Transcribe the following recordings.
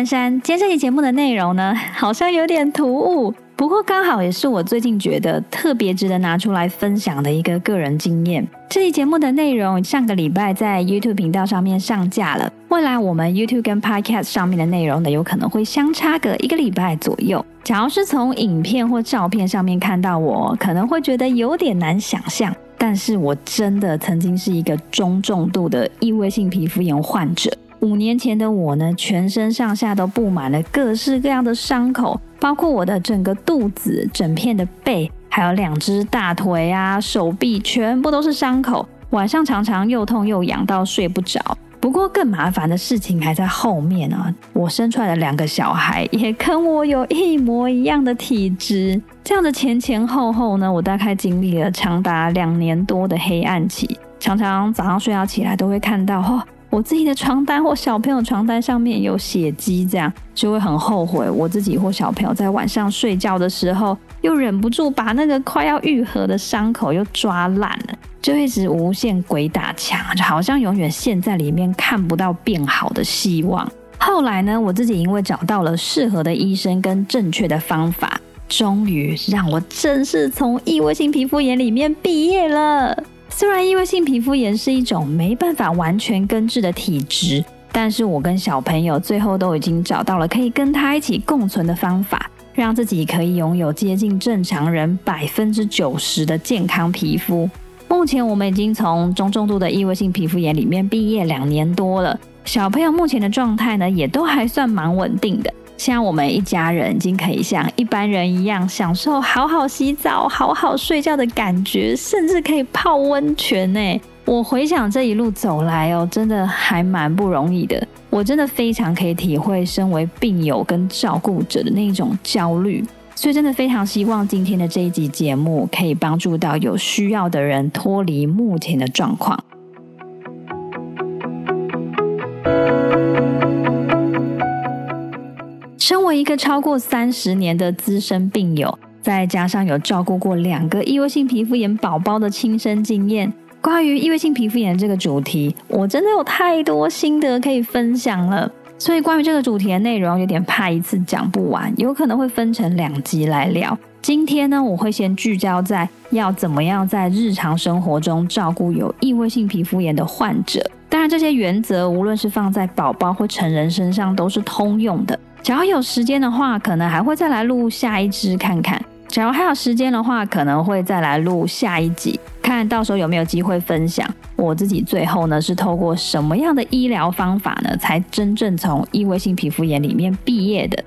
珊珊。今天这期节目的内容呢，好像有点突兀，不过刚好也是我最近觉得特别值得拿出来分享的一个个人经验。这期节目的内容上个礼拜在 YouTube 频道上面上架了，未来我们 YouTube 跟 Podcast 上面的内容呢，有可能会相差个一个礼拜左右。假如是从影片或照片上面看到我，可能会觉得有点难想象，但是我真的曾经是一个中重度的异位性皮肤炎患者。五年前的我呢，全身上下都布满了各式各样的伤口，包括我的整个肚子、整片的背，还有两只大腿啊、手臂，全部都是伤口。晚上常常又痛又痒到睡不着。不过更麻烦的事情还在后面啊！我生出来的两个小孩也跟我有一模一样的体质。这样的前前后后呢，我大概经历了长达两年多的黑暗期，常常早上睡觉起来都会看到哦。我自己的床单或小朋友床单上面有血迹，这样就会很后悔。我自己或小朋友在晚上睡觉的时候，又忍不住把那个快要愈合的伤口又抓烂了，就一直无限鬼打墙，就好像永远陷在里面看不到变好的希望。后来呢，我自己因为找到了适合的医生跟正确的方法，终于让我正式从异位性皮肤炎里面毕业了。虽然异位性皮肤炎是一种没办法完全根治的体质，但是我跟小朋友最后都已经找到了可以跟他一起共存的方法，让自己可以拥有接近正常人百分之九十的健康皮肤。目前我们已经从中重度的异位性皮肤炎里面毕业两年多了，小朋友目前的状态呢也都还算蛮稳定的。像我们一家人已经可以像一般人一样享受好好洗澡、好好睡觉的感觉，甚至可以泡温泉呢。我回想这一路走来哦，真的还蛮不容易的。我真的非常可以体会身为病友跟照顾者的那种焦虑，所以真的非常希望今天的这一集节目可以帮助到有需要的人脱离目前的状况。身为一个超过三十年的资深病友，再加上有照顾过两个异位性皮肤炎宝宝的亲身经验，关于异位性皮肤炎这个主题，我真的有太多心得可以分享了。所以关于这个主题的内容，有点怕一次讲不完，有可能会分成两集来聊。今天呢，我会先聚焦在要怎么样在日常生活中照顾有异位性皮肤炎的患者。当然，这些原则无论是放在宝宝或成人身上都是通用的。只要有时间的话，可能还会再来录下一支看看。假如还有时间的话，可能会再来录下一集，看到时候有没有机会分享我自己最后呢是透过什么样的医疗方法呢，才真正从异位性皮肤炎里面毕业的。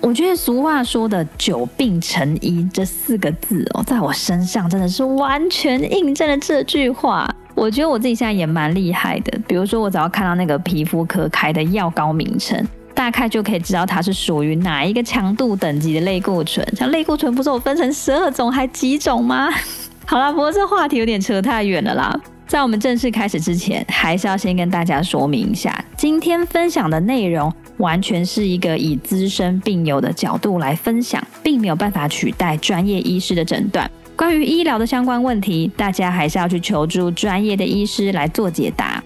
我觉得俗话说的“久病成医”这四个字哦，在我身上真的是完全印证了这句话。我觉得我自己现在也蛮厉害的，比如说我只要看到那个皮肤科开的药膏名称，大概就可以知道它是属于哪一个强度等级的类固醇。像类固醇不是我分成十二种还几种吗？好啦，不过这话题有点扯太远了啦。在我们正式开始之前，还是要先跟大家说明一下，今天分享的内容完全是一个以资深病友的角度来分享，并没有办法取代专业医师的诊断。关于医疗的相关问题，大家还是要去求助专业的医师来做解答。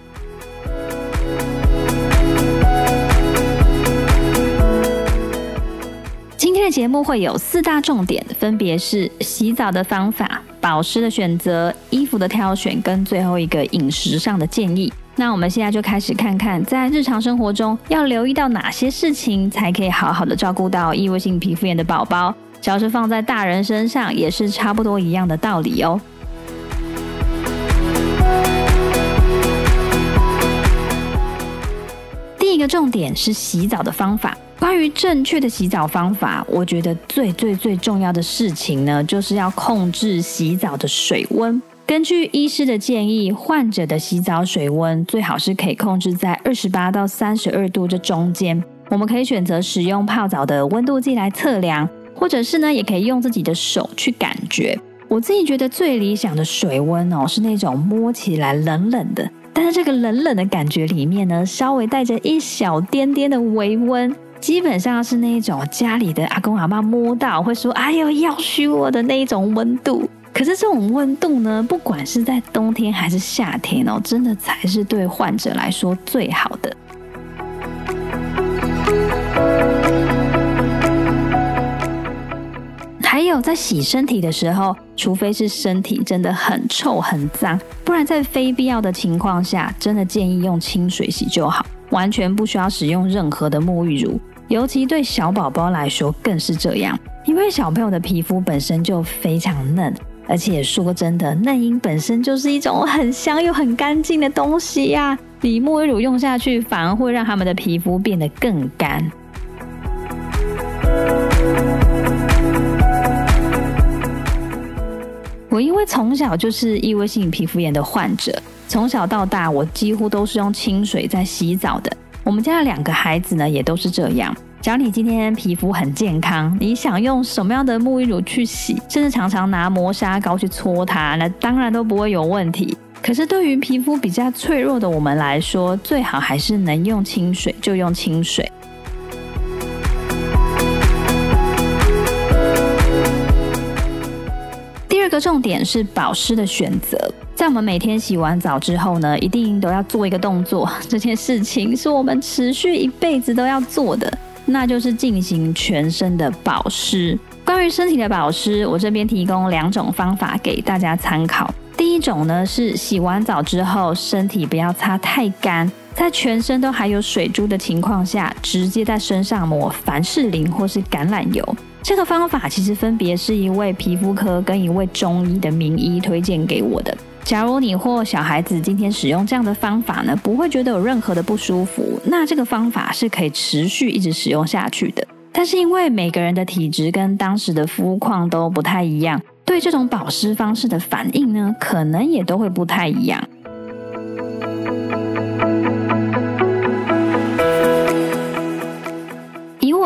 今天的节目会有四大重点，分别是洗澡的方法、保湿的选择、衣服的挑选，跟最后一个饮食上的建议。那我们现在就开始看看，在日常生活中要留意到哪些事情，才可以好好的照顾到异位性皮肤炎的宝宝。只要是放在大人身上，也是差不多一样的道理哦。第一个重点是洗澡的方法。关于正确的洗澡方法，我觉得最最最重要的事情呢，就是要控制洗澡的水温。根据医师的建议，患者的洗澡水温最好是可以控制在二十八到三十二度这中间。我们可以选择使用泡澡的温度计来测量。或者是呢，也可以用自己的手去感觉。我自己觉得最理想的水温哦，是那种摸起来冷冷的，但是这个冷冷的感觉里面呢，稍微带着一小点点的微温，基本上是那一种家里的阿公阿妈摸到会说“哎呦，要虚我”的那一种温度。可是这种温度呢，不管是在冬天还是夏天哦，真的才是对患者来说最好的。在洗身体的时候，除非是身体真的很臭很脏，不然在非必要的情况下，真的建议用清水洗就好，完全不需要使用任何的沐浴乳。尤其对小宝宝来说更是这样，因为小朋友的皮肤本身就非常嫩，而且说真的，嫩婴本身就是一种很香又很干净的东西呀。你沐浴乳用下去，反而会让他们的皮肤变得更干。我因为从小就是异位性皮肤炎的患者，从小到大我几乎都是用清水在洗澡的。我们家的两个孩子呢，也都是这样。只要你今天皮肤很健康，你想用什么样的沐浴乳去洗，甚至常常拿磨砂膏去搓它，那当然都不会有问题。可是对于皮肤比较脆弱的我们来说，最好还是能用清水就用清水。这个重点是保湿的选择，在我们每天洗完澡之后呢，一定都要做一个动作。这件事情是我们持续一辈子都要做的，那就是进行全身的保湿。关于身体的保湿，我这边提供两种方法给大家参考。第一种呢是洗完澡之后，身体不要擦太干，在全身都还有水珠的情况下，直接在身上抹凡士林或是橄榄油。这个方法其实分别是一位皮肤科跟一位中医的名医推荐给我的。假如你或小孩子今天使用这样的方法呢，不会觉得有任何的不舒服，那这个方法是可以持续一直使用下去的。但是因为每个人的体质跟当时的肤况都不太一样，对这种保湿方式的反应呢，可能也都会不太一样。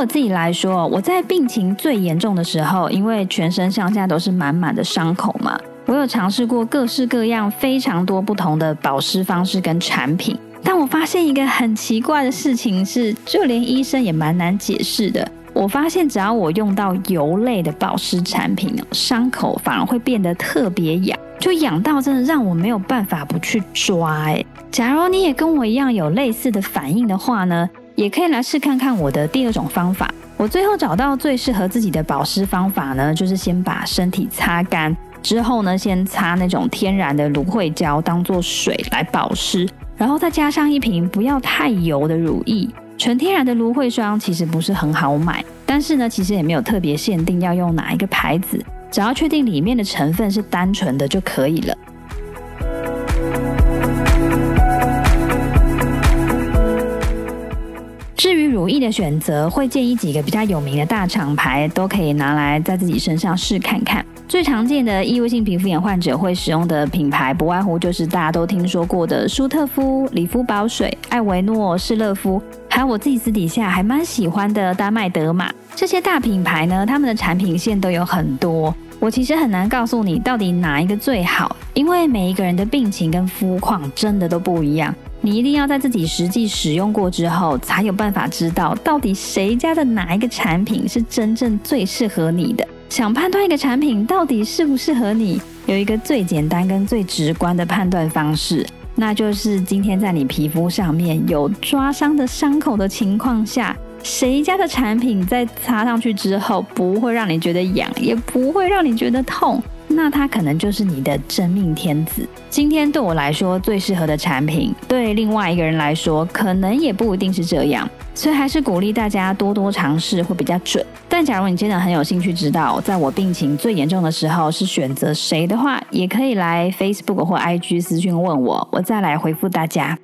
我自己来说，我在病情最严重的时候，因为全身上下都是满满的伤口嘛，我有尝试过各式各样、非常多不同的保湿方式跟产品。但我发现一个很奇怪的事情是，就连医生也蛮难解释的。我发现只要我用到油类的保湿产品，伤口反而会变得特别痒，就痒到真的让我没有办法不去抓。哎，假如你也跟我一样有类似的反应的话呢？也可以来试看看我的第二种方法。我最后找到最适合自己的保湿方法呢，就是先把身体擦干之后呢，先擦那种天然的芦荟胶当做水来保湿，然后再加上一瓶不要太油的乳液。纯天然的芦荟霜其实不是很好买，但是呢，其实也没有特别限定要用哪一个牌子，只要确定里面的成分是单纯的就可以了。乳液的选择，会建议几个比较有名的大厂牌都可以拿来在自己身上试看看。最常见的异位性皮肤炎患者会使用的品牌，不外乎就是大家都听说过的舒特夫、理肤宝水、艾维诺、施乐夫，还有我自己私底下还蛮喜欢的丹麦德玛。这些大品牌呢，他们的产品线都有很多。我其实很难告诉你到底哪一个最好，因为每一个人的病情跟肤况真的都不一样。你一定要在自己实际使用过之后，才有办法知道到底谁家的哪一个产品是真正最适合你的。想判断一个产品到底适不适合你，有一个最简单跟最直观的判断方式，那就是今天在你皮肤上面有抓伤的伤口的情况下，谁家的产品在擦上去之后不会让你觉得痒，也不会让你觉得痛。那它可能就是你的真命天子。今天对我来说最适合的产品，对另外一个人来说可能也不一定是这样。所以还是鼓励大家多多尝试会比较准。但假如你真的很有兴趣知道，在我病情最严重的时候是选择谁的话，也可以来 Facebook 或 IG 私讯问我，我再来回复大家。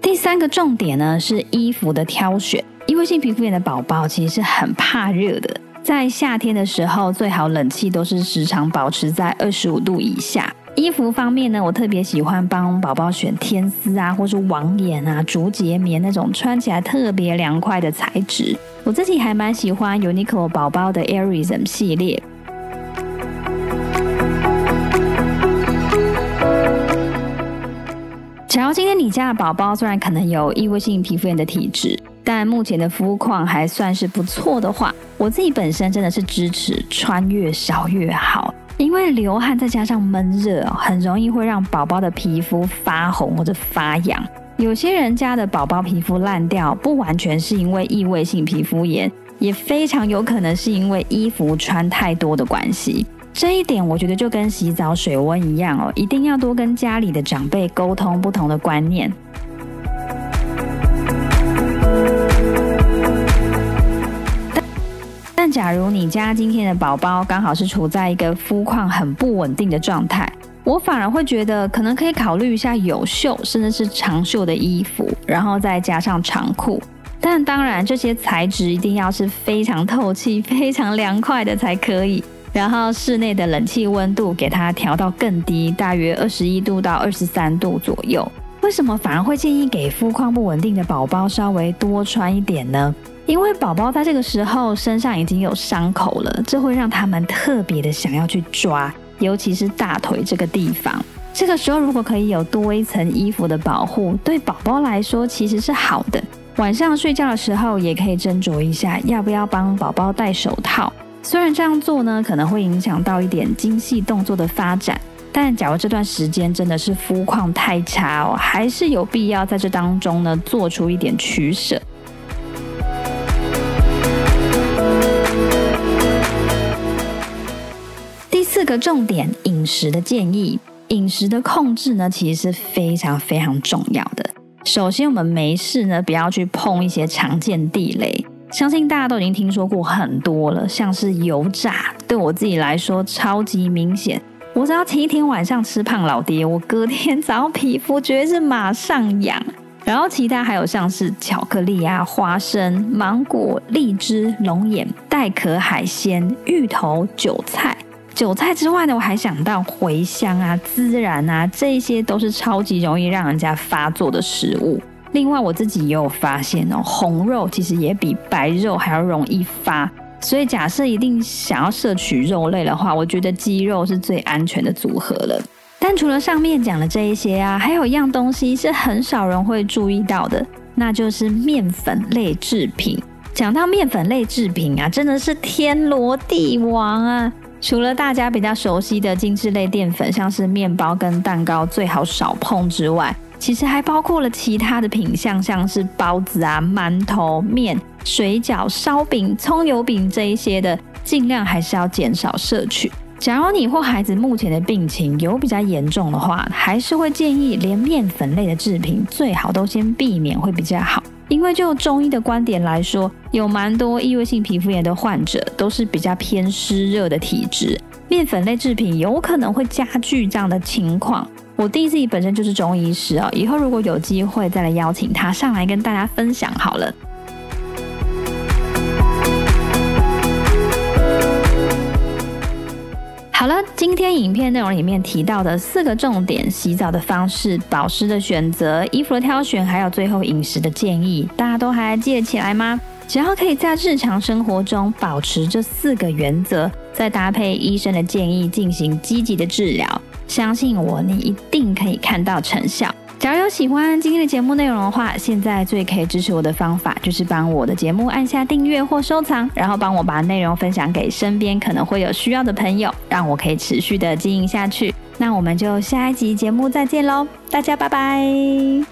第三个重点呢是衣服的挑选。异性皮肤炎的宝宝其实是很怕热的，在夏天的时候，最好冷气都是时常保持在二十五度以下。衣服方面呢，我特别喜欢帮宝宝选天丝啊，或是网眼啊、竹节棉那种穿起来特别凉快的材质。我自己还蛮喜欢 Uniqlo 宝宝的 Airism 系列。假如今天你家的宝宝虽然可能有异位性皮肤炎的体质，但目前的肤况还算是不错的话，我自己本身真的是支持穿越少越好，因为流汗再加上闷热，很容易会让宝宝的皮肤发红或者发痒。有些人家的宝宝皮肤烂掉，不完全是因为异位性皮肤炎，也非常有可能是因为衣服穿太多的关系。这一点我觉得就跟洗澡水温一样哦，一定要多跟家里的长辈沟通不同的观念。假如你家今天的宝宝刚好是处在一个肤况很不稳定的状态，我反而会觉得可能可以考虑一下有袖甚至是长袖的衣服，然后再加上长裤。但当然，这些材质一定要是非常透气、非常凉快的才可以。然后室内的冷气温度给它调到更低，大约二十一度到二十三度左右。为什么反而会建议给肤况不稳定的宝宝稍微多穿一点呢？因为宝宝在这个时候身上已经有伤口了，这会让他们特别的想要去抓，尤其是大腿这个地方。这个时候如果可以有多一层衣服的保护，对宝宝来说其实是好的。晚上睡觉的时候也可以斟酌一下，要不要帮宝宝戴手套。虽然这样做呢，可能会影响到一点精细动作的发展，但假如这段时间真的是肤况太差哦，还是有必要在这当中呢做出一点取舍。个重点，饮食的建议，饮食的控制呢，其实是非常非常重要的。首先，我们没事呢，不要去碰一些常见地雷。相信大家都已经听说过很多了，像是油炸，对我自己来说超级明显。我只要前一天晚上吃胖老爹，我隔天早上皮肤绝对是马上痒。然后其他还有像是巧克力啊、花生、芒果、荔枝、龙眼、带壳海鲜、芋头、韭菜。韭菜之外呢，我还想到茴香啊、孜然啊，这些都是超级容易让人家发作的食物。另外，我自己也有发现哦，红肉其实也比白肉还要容易发，所以假设一定想要摄取肉类的话，我觉得鸡肉是最安全的组合了。但除了上面讲的这一些啊，还有一样东西是很少人会注意到的，那就是面粉类制品。讲到面粉类制品啊，真的是天罗地网啊！除了大家比较熟悉的精致类淀粉，像是面包跟蛋糕，最好少碰之外。其实还包括了其他的品相，像是包子啊、馒头、面、水饺、烧饼、葱油饼这一些的，尽量还是要减少摄取。假如你或孩子目前的病情有比较严重的话，还是会建议连面粉类的制品最好都先避免会比较好。因为就中医的观点来说，有蛮多异位性皮肤炎的患者都是比较偏湿热的体质，面粉类制品有可能会加剧这样的情况。我弟自己本身就是中医师哦，以后如果有机会再来邀请他上来跟大家分享好了。了，今天影片内容里面提到的四个重点：洗澡的方式、保湿的选择、衣服的挑选，还有最后饮食的建议，大家都还记得起来吗？只要可以在日常生活中保持这四个原则，再搭配医生的建议进行积极的治疗。相信我，你一定可以看到成效。假如有喜欢今天的节目内容的话，现在最可以支持我的方法就是帮我的节目按下订阅或收藏，然后帮我把内容分享给身边可能会有需要的朋友，让我可以持续的经营下去。那我们就下一集节目再见喽，大家拜拜。